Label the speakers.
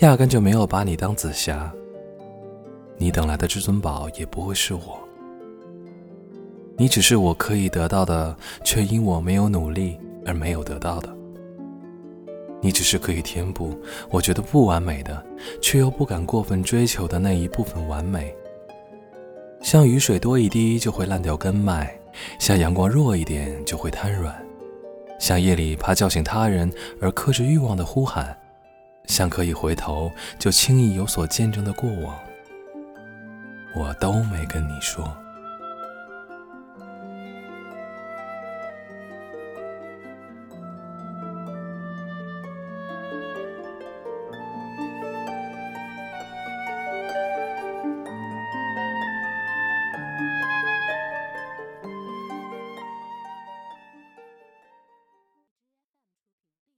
Speaker 1: 压根就没有把你当紫霞。你等来的至尊宝也不会是我，你只是我可以得到的，却因我没有努力而没有得到的。你只是可以填补我觉得不完美的，却又不敢过分追求的那一部分完美。像雨水多一滴就会烂掉根脉，像阳光弱一点就会瘫软，像夜里怕叫醒他人而克制欲望的呼喊，像可以回头就轻易有所见证的过往。我都没跟你说。